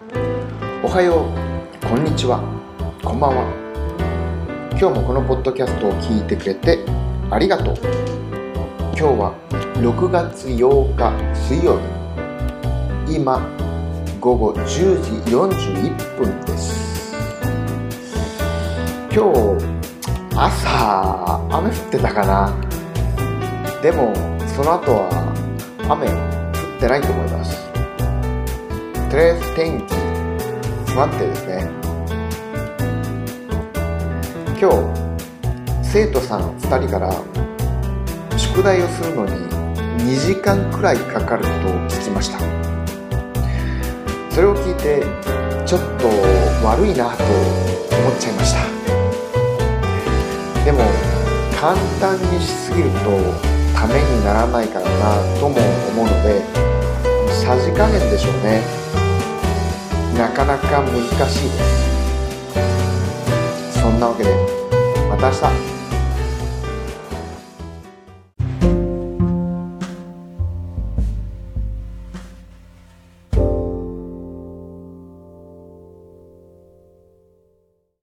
おはよう、こんにちは、こんばんは。今日もこのポッドキャストを聞いてくれてありがとう。今日は6月8日水曜日。今、午後10時41分です。今日、朝、雨降ってたかな。でも、その後は雨降ってないと思います。とりあえず天気。不安定ですね。今日生徒さん2人から宿題をするのに2時間くらいかかると聞きました。それを聞いてちょっと悪いなと思っちゃいました。でも簡単にしすぎるとためにならないからなとも思うのでさじ加減でしょうねなかなか難しいですそんなわけでまた明日